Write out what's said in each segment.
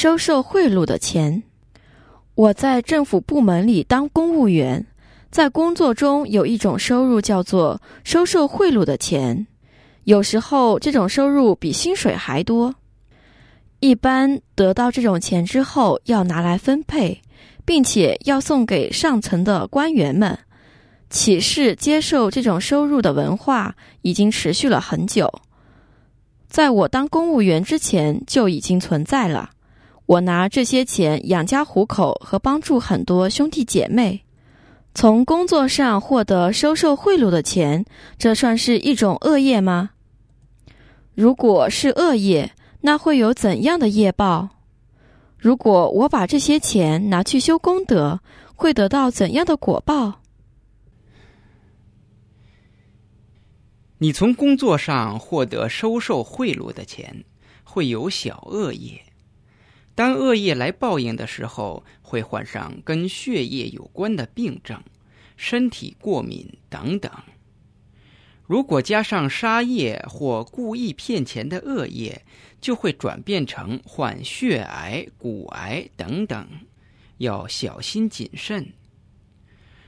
收受贿赂的钱。我在政府部门里当公务员，在工作中有一种收入叫做收受贿赂的钱，有时候这种收入比薪水还多。一般得到这种钱之后，要拿来分配，并且要送给上层的官员们。启示接受这种收入的文化已经持续了很久，在我当公务员之前就已经存在了。我拿这些钱养家糊口和帮助很多兄弟姐妹。从工作上获得收受贿赂的钱，这算是一种恶业吗？如果是恶业，那会有怎样的业报？如果我把这些钱拿去修功德，会得到怎样的果报？你从工作上获得收受贿赂的钱，会有小恶业。当恶业来报应的时候，会患上跟血液有关的病症、身体过敏等等。如果加上杀业或故意骗钱的恶业，就会转变成患血癌、骨癌等等，要小心谨慎。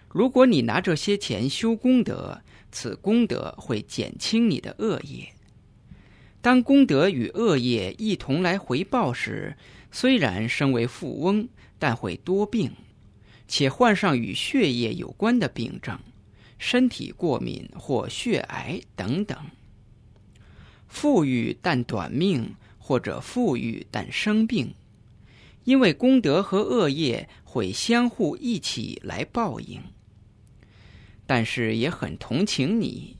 如果你拿这些钱修功德，此功德会减轻你的恶业。当功德与恶业一同来回报时，虽然身为富翁，但会多病，且患上与血液有关的病症，身体过敏或血癌等等。富裕但短命，或者富裕但生病，因为功德和恶业会相互一起来报应。但是也很同情你，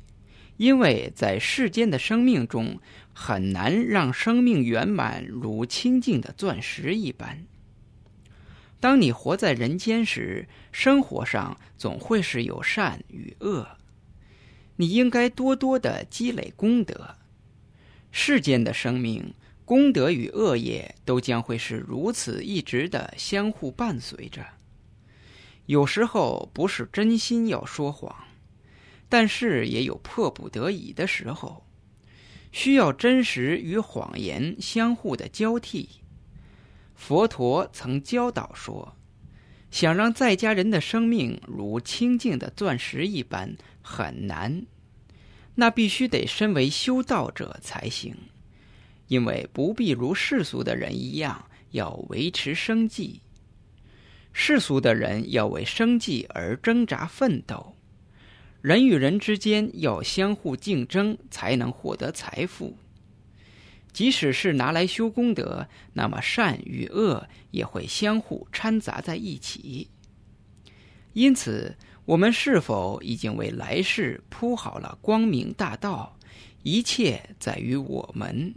因为在世间的生命中，很难让生命圆满如清净的钻石一般。当你活在人间时，生活上总会是有善与恶，你应该多多的积累功德。世间的生命，功德与恶业都将会是如此一直的相互伴随着。有时候不是真心要说谎，但是也有迫不得已的时候，需要真实与谎言相互的交替。佛陀曾教导说：“想让在家人的生命如清净的钻石一般很难，那必须得身为修道者才行，因为不必如世俗的人一样要维持生计。”世俗的人要为生计而挣扎奋斗，人与人之间要相互竞争才能获得财富。即使是拿来修功德，那么善与恶也会相互掺杂在一起。因此，我们是否已经为来世铺好了光明大道？一切在于我们。